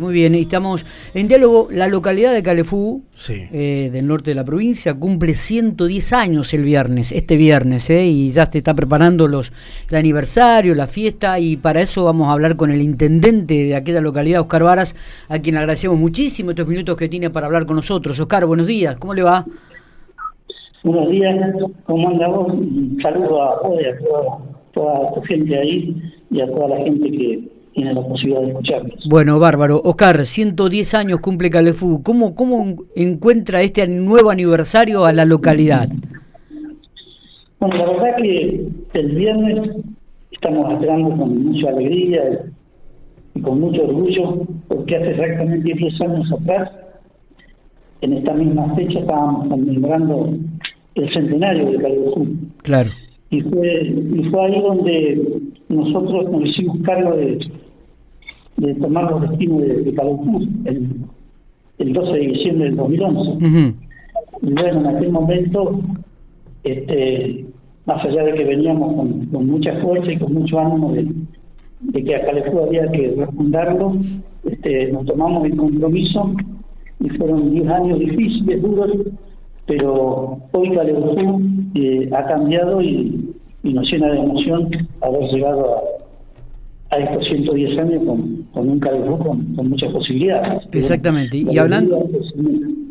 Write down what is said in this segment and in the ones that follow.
Muy bien, estamos en diálogo. La localidad de Calefú, eh, del norte de la provincia, cumple 110 años el viernes, este viernes, eh, y ya se está preparando los, el aniversario, la fiesta, y para eso vamos a hablar con el intendente de aquella localidad, Oscar Varas, a quien agradecemos muchísimo estos minutos que tiene para hablar con nosotros. Oscar, buenos días, ¿cómo le va? Buenos días, ¿cómo anda vos? Un saludo a vos y a toda, toda tu gente ahí y a toda la gente que tiene la posibilidad de escucharnos. Bueno, bárbaro. Oscar, 110 años cumple Calefú. ¿Cómo, ¿Cómo encuentra este nuevo aniversario a la localidad? Bueno, la verdad que el viernes estamos esperando con mucha alegría y con mucho orgullo, porque hace exactamente 10 años atrás, en esta misma fecha, estábamos conmemorando el centenario de Calefú. Claro. Y fue, y fue ahí donde nosotros nos hicimos cargo de de tomar los destinos de, de el, el, 12 de diciembre del 2011. Y bueno, en aquel momento, este, más allá de que veníamos con, mucha fuerza y con mucho ánimo de, que a Calefú había que refundarlo, este, nos tomamos el compromiso y fueron 10 años difíciles, duros, pero hoy Calefú eh, ha cambiado y, y nos llena de emoción haber llegado a estos 110 años con, con un cargo con, con, muchas posibilidades. Exactamente. Y, hablando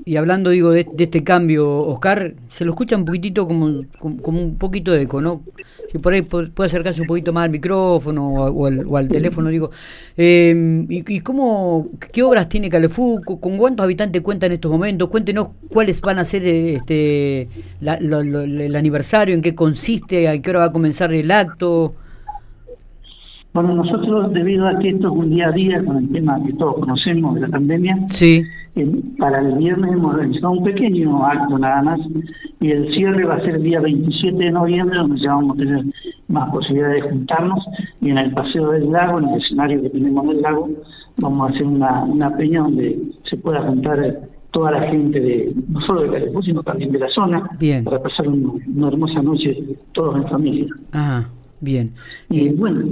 y hablando digo de, este cambio, Oscar, se lo escucha un poquitito como, como, un poquito de eco, ¿no? Si por ahí puede acercarse un poquito más al micrófono o, al, teléfono, digo. Eh, y, cómo, qué obras tiene Calefú? ¿Con cuántos habitantes cuenta en estos momentos? Cuéntenos cuáles van a ser este el aniversario, en qué consiste, a qué hora va a comenzar el acto. Bueno, nosotros, debido a que esto es un día a día con el tema que todos conocemos de la pandemia, sí. para el viernes hemos realizado un pequeño acto nada más y el cierre va a ser el día 27 de noviembre, donde ya vamos a tener más posibilidades de juntarnos y en el Paseo del Lago, en el escenario que tenemos en el lago, vamos a hacer una, una peña donde se pueda juntar toda la gente de no solo de Calefú, sino también de la zona, para pasar una, hermosa noche todos en familia. Ajá. Bien. Y bueno,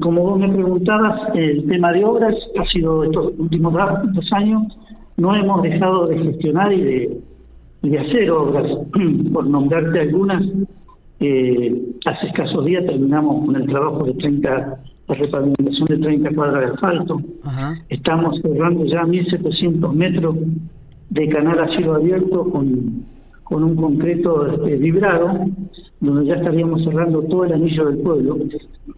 como vos me preguntabas, el tema de obras ha sido estos últimos dos años, no hemos dejado de gestionar y de, de hacer obras. Por nombrarte algunas, eh, hace escasos días terminamos con el trabajo de 30, la repavimentación de 30 cuadras de asfalto. Estamos cerrando ya 1.700 metros de canal a cielo abierto con, con un concreto este, vibrado donde ya estaríamos cerrando todo el anillo del pueblo,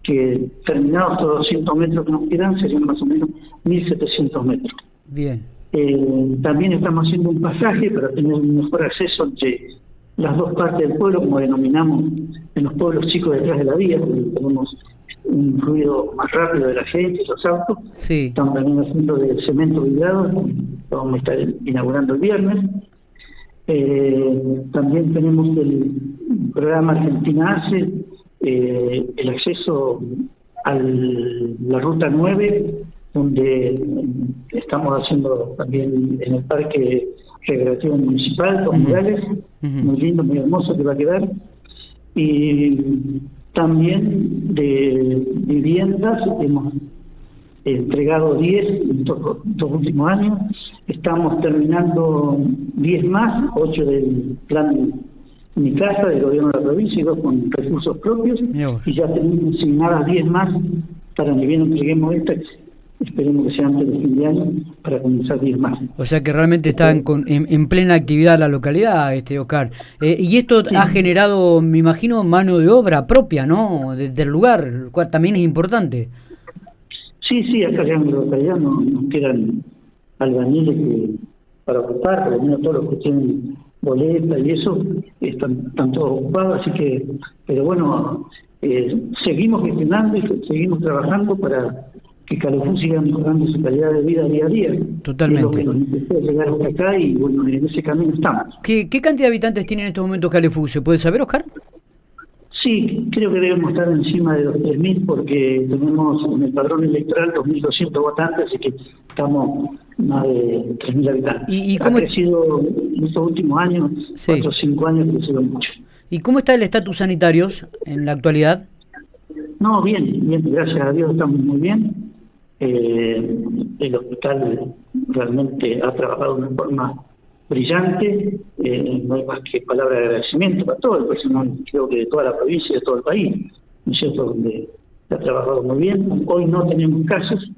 que terminados estos 200 metros que nos quedan serían más o menos 1.700 metros. Bien. Eh, también estamos haciendo un pasaje para tener un mejor acceso entre las dos partes del pueblo, como denominamos en los pueblos chicos detrás de la vía, donde tenemos un fluido más rápido de la gente los autos. Sí. Estamos también haciendo de cemento vibrado, vamos a estar inaugurando el viernes. Eh, también tenemos el programa Argentina Hace, eh, el acceso a la ruta 9, donde estamos haciendo también en el parque recreativo municipal con murales, muy lindo, muy hermoso que va a quedar. Y también de viviendas hemos entregado 10 en estos dos últimos años Estamos terminando 10 más, 8 del plan Mi Casa del gobierno de la provincia y dos con recursos propios. Y ya tenemos asignadas 10 más para que bien entreguemos esta. Esperemos que sea antes del fin de año para comenzar 10 más. O sea que realmente están en, plena actividad la localidad, este Oscar. Eh, y esto ha generado, me imagino, mano de obra propia, ¿no? del lugar, lo cual también es importante. Sí, sí, acá ya en la localidad no, nos quedan albañiles que, para ocupar, por lo menos todos los que tienen boleta y eso, están, están todos ocupados, así que, pero bueno, eh, seguimos gestionando y seguimos trabajando para que Calefú siga mejorando su calidad de vida día a día. Totalmente. llegar hasta acá y bueno, en ese camino estamos. ¿Qué, ¿Qué cantidad de habitantes tiene en estos momentos Calefú? ¿Se puede saber, Oscar? Sí, creo que debemos estar encima de los 3.000 porque tenemos en el padrón electoral 2.200 votantes, así que estamos más de 3.000 habitantes. ¿Y, cómo ha crecido en estos últimos años, sí. 4 o 5 años, ha crecido mucho. ¿Y cómo está el estatus sanitarios en la actualidad? No, bien, bien, gracias a Dios estamos muy bien. el hospital realmente ha trabajado de una forma brillante, no hay más que palabra de agradecimiento para todo el personal, creo que de toda la provincia y de todo el país, ¿no es cierto?, donde se ha trabajado muy bien. Hoy no tenemos casos,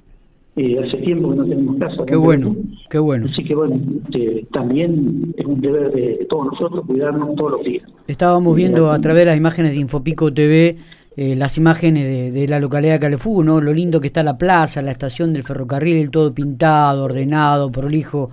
eh, hace tiempo que no tenemos casos. Qué bueno, qué bueno. Así que bueno, este, también es un deber de todos nosotros cuidarnos todos los días. Estábamos viendo a través de las imágenes de Infopico TV eh, las imágenes de, la localidad de Calefú, ¿no? Lo lindo que está la plaza, la estación del ferrocarril, todo pintado, ordenado, prolijo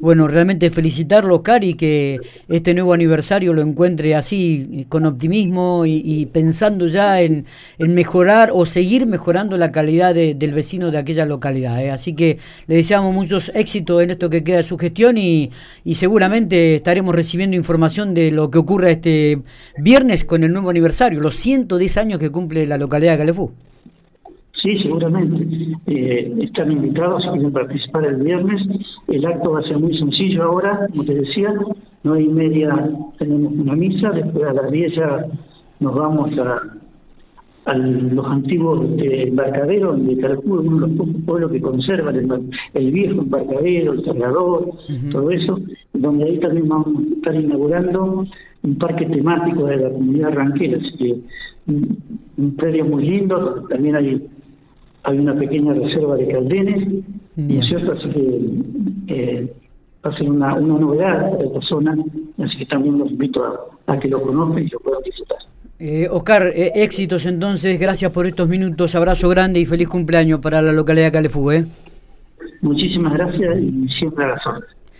bueno, realmente felicitarlo, Oscar, y que este nuevo aniversario lo encuentre así, con optimismo y, pensando ya en, mejorar o seguir mejorando la calidad del vecino de aquella localidad. ¿eh? Así que le deseamos muchos éxitos en esto que queda de su gestión y, y seguramente estaremos recibiendo información de lo que ocurra este viernes con el nuevo aniversario, los 110 años que cumple la localidad de Calefú. Sí, seguramente. Eh, están invitados, si quieren participar el viernes. El acto va a ser muy sencillo ahora, como te decía. No hay media tenemos una misa, después a las 10 ya nos vamos a, los antiguos embarcaderos de Calcú, uno de los pocos pueblos que conservan el, viejo embarcadero, el cargador, todo eso, donde ahí también vamos a estar inaugurando un parque temático de la comunidad ranquera, así que un, un predio muy lindo, también hay hay una pequeña reserva de caldenes, ¿no es cierto? Así que eh, va a ser una, una novedad para esta zona, así que también los invito a, que lo conozcan y lo puedan disfrutar. Eh, Oscar, eh, éxitos entonces, gracias por estos minutos, abrazo grande y feliz cumpleaños para la localidad de Calefú. Muchísimas gracias y siempre a la zona.